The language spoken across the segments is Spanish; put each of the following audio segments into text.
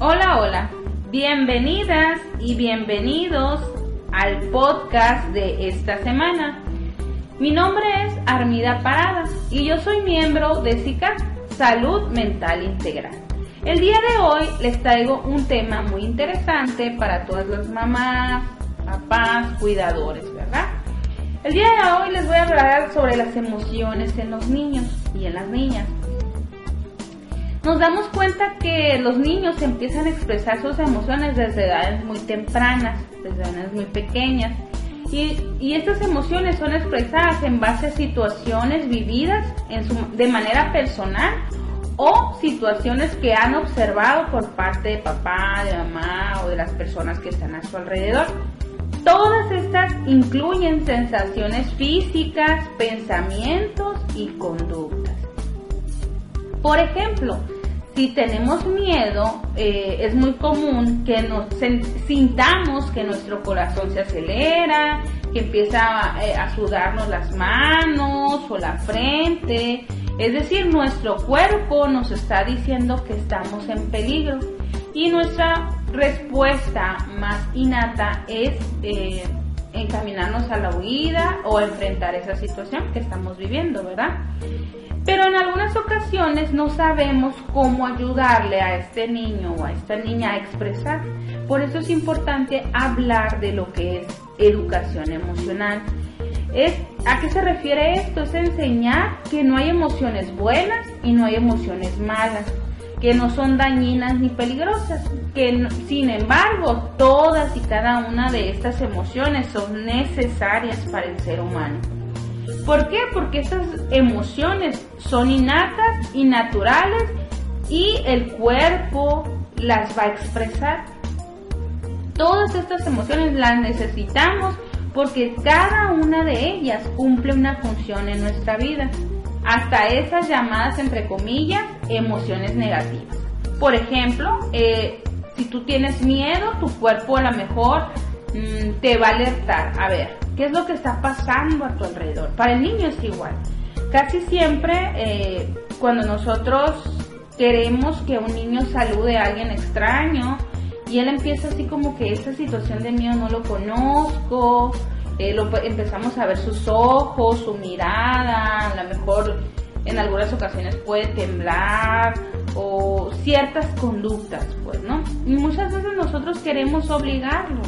Hola, hola. Bienvenidas y bienvenidos al podcast de esta semana. Mi nombre es Armida Parada y yo soy miembro de SICA, Salud Mental Integral. El día de hoy les traigo un tema muy interesante para todas las mamás, papás, cuidadores, ¿verdad? El día de hoy les voy a hablar sobre las emociones en los niños y en las niñas nos damos cuenta que los niños empiezan a expresar sus emociones desde edades muy tempranas, desde edades muy pequeñas. Y, estas emociones son expresadas en base a situaciones vividas de manera personal o situaciones que han observado por parte de papá, de mamá o de las personas que están a su alrededor. Todas estas incluyen sensaciones físicas, pensamientos y conductas. Por ejemplo, si tenemos miedo, eh, es muy común que nos sintamos que nuestro corazón se acelera, que empieza eh, a sudarnos las manos o la frente. Es decir, nuestro cuerpo nos está diciendo que estamos en peligro. Y nuestra respuesta más innata es eh, encaminarnos a la huida o enfrentar esa situación que estamos viviendo, ¿verdad? Pero en algunas ocasiones no sabemos cómo ayudarle a este niño o a esta niña a expresar. Por eso es importante hablar de lo que es educación emocional. Es, ¿A qué se refiere esto? Es enseñar que no hay emociones buenas y no hay emociones malas, que no son dañinas ni peligrosas, que sin embargo todas y cada una de estas emociones son necesarias para el ser humano. ¿Por qué? Porque estas emociones son innatas y naturales y el cuerpo las va a expresar. Todas estas emociones las necesitamos porque cada una de ellas cumple una función en nuestra vida. Hasta esas llamadas, entre comillas, emociones negativas. Por ejemplo, eh, si tú tienes miedo, tu cuerpo a lo mejor mm, te va a alertar. A ver, ¿Qué es lo que está pasando a tu alrededor? Para el niño es igual. Casi siempre eh, cuando nosotros queremos que un niño salude a alguien extraño y él empieza así como que esa situación de miedo no lo conozco, eh, empezamos a ver sus ojos, su mirada, a lo mejor en algunas ocasiones puede temblar o ciertas conductas, pues, ¿no? Y muchas veces nosotros queremos obligarlo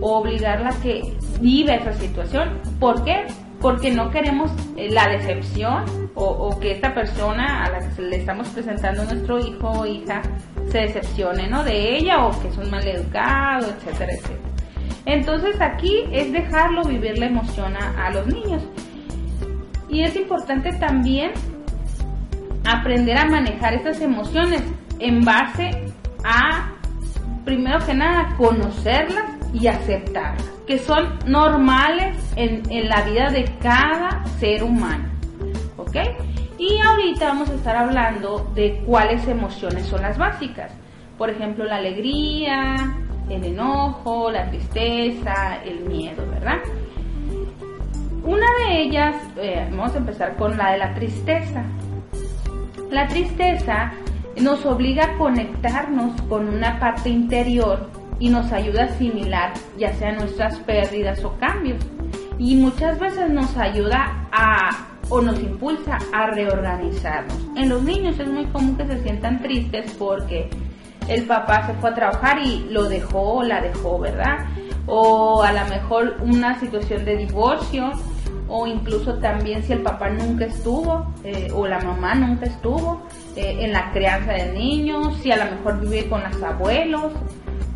o obligarla a que viva esa situación. ¿Por qué? Porque no queremos eh, la decepción o, que esta persona a la que le estamos presentando nuestro hijo o hija se decepcione, ¿no? De ella o que es un mal educado, etcétera, etcétera. Entonces aquí es dejarlo vivir la emoción a los niños. Y es importante también aprender a manejar estas emociones en base a, primero que nada, conocerlas y aceptarlas, que son normales en, la vida de cada ser humano. ¿Ok? Y ahorita vamos a estar hablando de cuáles emociones son las básicas. Por ejemplo, la alegría, el enojo, la tristeza, el miedo, ¿verdad? Una de ellas, eh, vamos a empezar con la de la tristeza. La tristeza nos obliga a conectarnos con una parte interior y nos ayuda a asimilar ya sea nuestras pérdidas o cambios. Y muchas veces nos ayuda a o nos impulsa a reorganizarnos. En los niños es muy común que se sientan tristes porque el papá se fue a trabajar y lo dejó la dejó, ¿verdad? O a lo mejor una situación de divorcio o incluso también si el papá nunca estuvo eh, o la mamá nunca estuvo eh, en la crianza del niño, si a lo mejor vive con los abuelos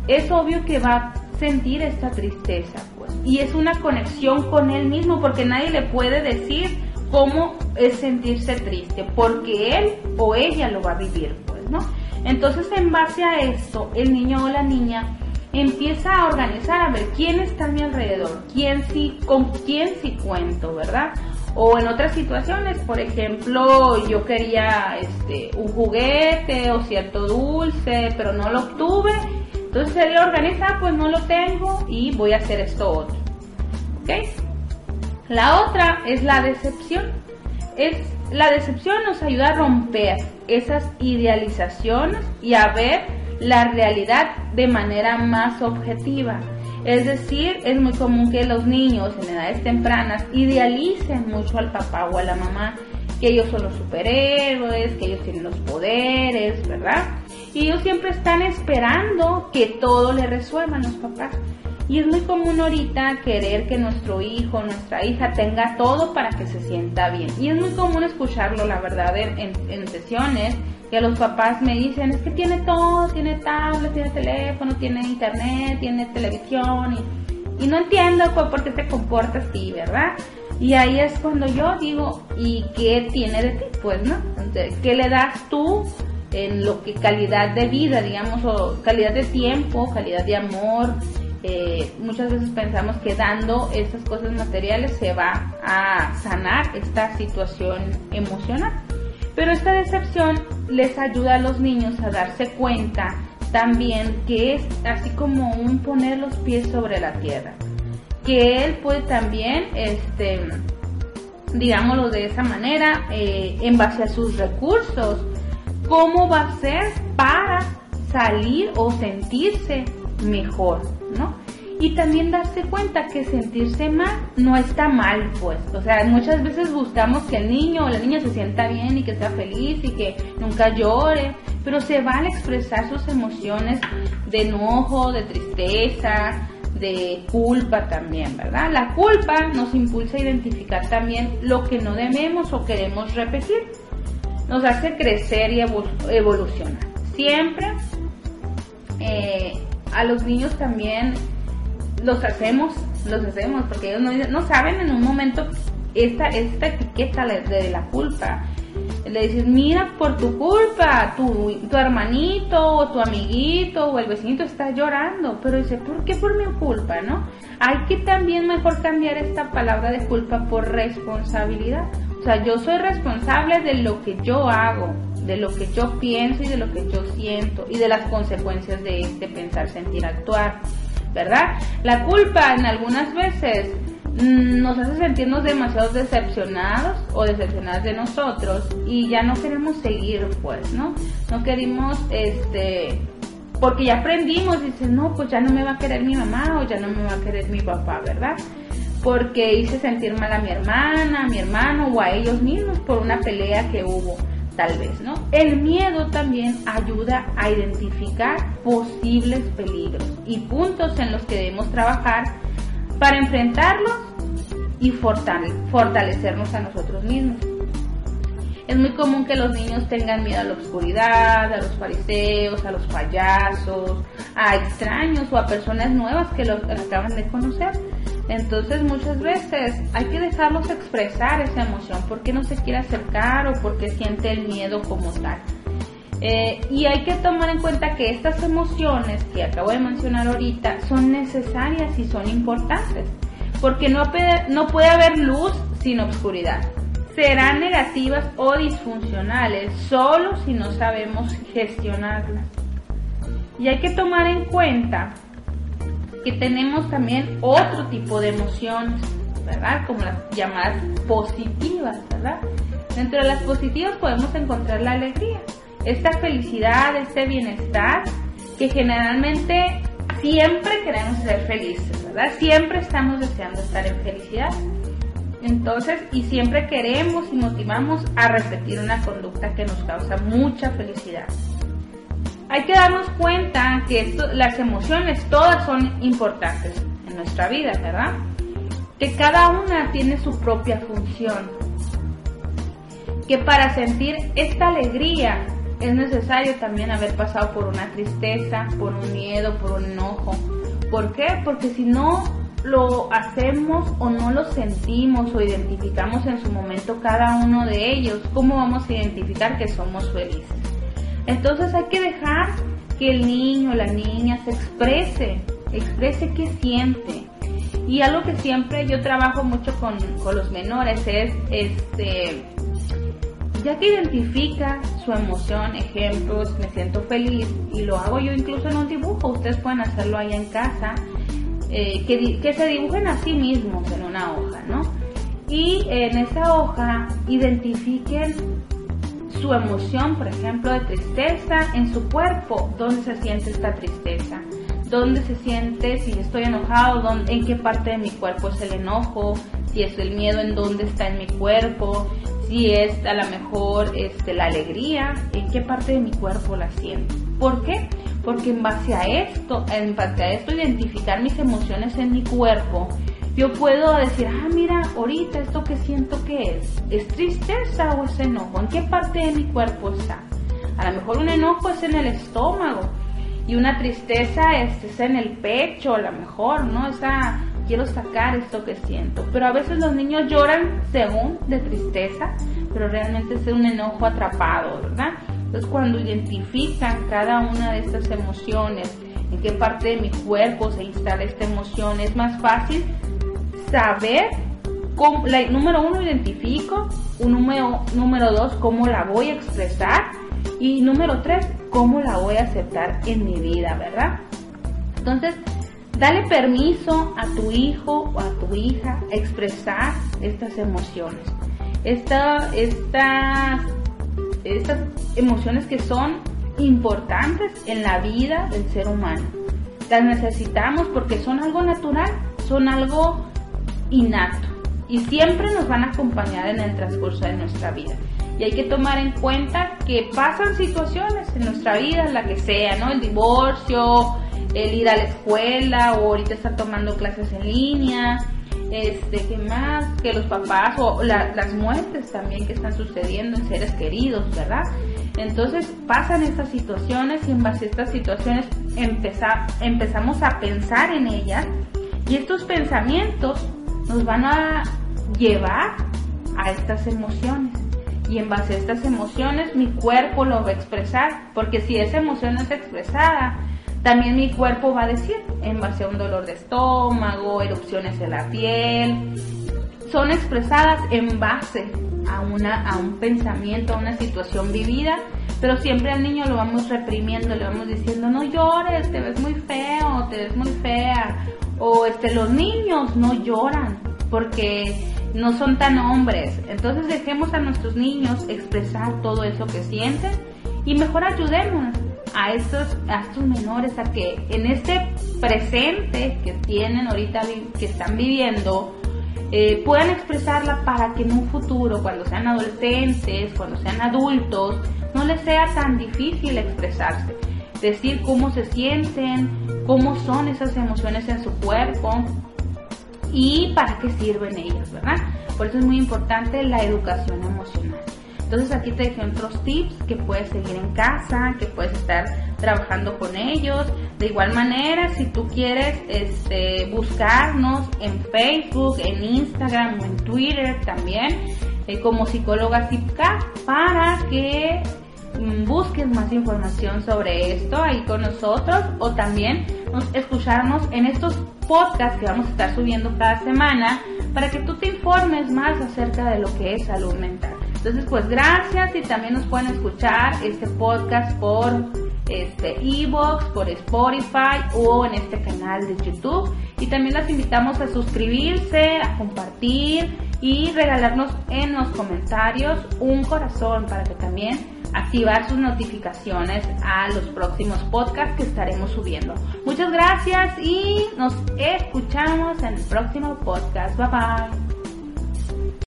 es obvio que va a sentir esta tristeza, pues. Y es una conexión con él mismo, porque nadie le puede decir cómo es sentirse triste, porque él o ella lo va a vivir, ¿no? Entonces, en base a esto, el niño o la niña empieza a organizar a ver quién está a mi alrededor, quién sí, con quién sí cuento, ¿verdad? O en otras situaciones, por ejemplo, yo quería este, un juguete o cierto dulce, pero no lo obtuve. Entonces él organiza, ah, pues no lo tengo y voy a hacer esto otro. ¿Ok? La otra es la decepción. Es, la decepción nos ayuda a romper esas idealizaciones y a ver la realidad de manera más objetiva. Es decir, es muy común que los niños en edades tempranas idealicen mucho al papá o a la mamá, que ellos son los superhéroes, que ellos tienen los poderes, ¿verdad? Y ellos siempre están esperando que todo le resuelva a los papás. Y es muy común ahorita querer que nuestro hijo, nuestra hija tenga todo para que se sienta bien. Y es muy común escucharlo, la verdad, en, sesiones que los papás me dicen, es que tiene todo, tiene tablet, tiene teléfono, tiene internet, tiene televisión y, no entiendo por qué te comportas así, ¿verdad? Y ahí es cuando yo digo, ¿y qué tiene de ti? Pues, ¿no? ¿Qué le das tú en lo que calidad de vida, digamos, o calidad de tiempo, calidad de amor? Eh, muchas veces pensamos que dando estas cosas materiales se va a sanar esta situación emocional. Pero esta decepción les ayuda a los niños a darse cuenta también que es así como un poner los pies sobre la tierra. Que él puede también, este, digámoslo de esa manera, eh, en base a sus recursos, cómo va a ser para salir o sentirse mejor, ¿no? y también darse cuenta que sentirse mal no está mal, pues. O sea, muchas veces buscamos que el niño o la niña se sienta bien y que sea feliz y que nunca llore, pero se vale expresar sus emociones de enojo, de tristeza, de culpa también, ¿verdad? La culpa nos impulsa a identificar también lo que no debemos o queremos repetir. Nos hace crecer y evolucionar. Siempre eh, a los niños también los hacemos, los hacemos, porque ellos no, saben en un momento esta, esta etiqueta de, la culpa. Le dices, mira, por tu culpa, tu, tu hermanito o tu amiguito o el vecinito está llorando, pero dice, ¿por qué por mi culpa, no? Hay que también mejor cambiar esta palabra de culpa por responsabilidad. O sea, yo soy responsable de lo que yo hago, de lo que yo pienso y de lo que yo siento y de las consecuencias de este pensar, sentir, actuar. ¿verdad? La culpa en algunas veces mm, nos hace sentirnos demasiado decepcionados o decepcionadas de nosotros y ya no queremos seguir, pues, ¿no? No queremos, este, porque ya aprendimos dices, no, pues ya no me va a querer mi mamá o ya no me va a querer mi papá, ¿verdad? Porque hice sentir mal a mi hermana, a mi hermano o a ellos mismos por una pelea que hubo tal vez, ¿no? El miedo también ayuda a identificar posibles peligros y puntos en los que debemos trabajar para enfrentarlos y fortalecernos a nosotros mismos. Es muy común que los niños tengan miedo a la oscuridad, a los fariseos, a los payasos, a extraños o a personas nuevas que los acaban de conocer. Entonces muchas veces hay que dejarlos expresar esa emoción porque no se quiere acercar o porque siente el miedo como tal. Eh, y hay que tomar en cuenta que estas emociones que acabo de mencionar ahorita son necesarias y son importantes, porque no, no puede haber luz sin oscuridad. Serán negativas o disfuncionales solo si no sabemos gestionarlas. Y hay que tomar en cuenta que tenemos también otro tipo de emociones, ¿verdad? Como las llamadas positivas, ¿verdad? Dentro de las positivas podemos encontrar la alegría, esta felicidad, este bienestar, que generalmente siempre queremos ser felices, ¿verdad? Siempre estamos deseando estar en felicidad. Entonces, y siempre queremos y motivamos a repetir una conducta que nos causa mucha felicidad hay que darnos cuenta que las emociones todas son importantes en nuestra vida, ¿verdad? Que cada una tiene su propia función. Que para sentir esta alegría es necesario también haber pasado por una tristeza, por un miedo, por un enojo. ¿Por qué? Porque si no lo hacemos o no lo sentimos o identificamos en su momento cada uno de ellos, ¿cómo vamos a identificar que somos felices? Entonces hay que dejar que el niño la niña se exprese, exprese qué siente. Y algo que siempre yo trabajo mucho con, con los menores es, este, ya que identifica su emoción, ejemplos, me siento feliz y lo hago yo incluso en un dibujo, ustedes pueden hacerlo allá en casa, eh, que, que se dibujen a sí mismos en una hoja, ¿no? Y en esa hoja identifiquen su emoción, por ejemplo, de tristeza en su cuerpo, dónde se siente esta tristeza, dónde se siente, si estoy enojado, dónde, en qué parte de mi cuerpo es el enojo, si es el miedo, en dónde está en mi cuerpo, si es a lo mejor este, la alegría, en qué parte de mi cuerpo la siento. ¿Por qué? Porque en base a esto, en base a esto, identificar mis emociones en mi cuerpo, yo puedo decir, ah, mira, ahorita esto que siento que es, ¿es tristeza o es enojo? ¿En qué parte de mi cuerpo está? A lo mejor un enojo es en el estómago y una tristeza es, es en el pecho, a lo mejor, ¿no? Esa quiero sacar esto que siento. Pero a veces los niños lloran según de tristeza, pero realmente es un enojo atrapado, ¿verdad? Entonces cuando identifican cada una de estas emociones, en qué parte de mi cuerpo se instala esta emoción, es más fácil saber cómo, número uno, identifico, un número, número dos, cómo la voy a expresar y número tres, cómo la voy a aceptar en mi vida, ¿verdad? Entonces, Dale permiso a tu hijo o a tu hija a expresar estas emociones. estas emociones que son importantes en la vida del ser humano. Las necesitamos porque son algo natural, son algo innato y siempre nos van a acompañar en el transcurso de nuestra vida. Y hay que tomar en cuenta que pasan situaciones en nuestra vida, la que sea, ¿no? El divorcio, el ir a la escuela o ahorita estar tomando clases en línea, este, que más, que los papás o las muertes también que están sucediendo en seres queridos, ¿verdad? Entonces pasan estas situaciones y en base a estas situaciones empezamos a pensar en ellas y estos pensamientos nos van a llevar a estas emociones. Y en base a estas emociones mi cuerpo lo va a expresar, porque si esa emoción es expresada, también mi cuerpo va a decir, en base a un dolor de estómago, erupciones en la piel, son expresadas en base a, una, a un pensamiento, a una situación vivida, pero siempre al niño lo vamos reprimiendo, le vamos diciendo, no llores, te ves muy feo, te ves muy fea, o este, los niños no lloran porque no son tan hombres, entonces dejemos a nuestros niños expresar todo eso que sienten y mejor ayudemos a estos, a menores a que en este presente que tienen ahorita, que están viviendo, eh, puedan expresarla para que en un futuro, cuando sean adolescentes, cuando sean adultos, no les sea tan difícil expresarse. Decir cómo se sienten, cómo son esas emociones en su cuerpo y para qué sirven ellas, ¿verdad? Por eso es muy importante la educación emocional. Entonces aquí te dejé otros tips que puedes seguir en casa, que puedes estar trabajando con ellos. De igual manera, si tú quieres este, buscarnos en Facebook, en Instagram o en Twitter también, eh, como psicóloga CIPCA, para que busques más información sobre esto ahí con nosotros o también escucharnos en estos podcasts que vamos a estar subiendo cada semana para que tú te informes más acerca de lo que es salud mental. Entonces, pues gracias y también nos pueden escuchar este podcast por este Evox, por Spotify o en este canal de YouTube. Y también las invitamos a suscribirse, a compartir y regalarnos en los comentarios un corazón para que también activar sus notificaciones a los próximos podcasts que estaremos subiendo. Muchas gracias y nos escuchamos en el próximo podcast. Bye bye.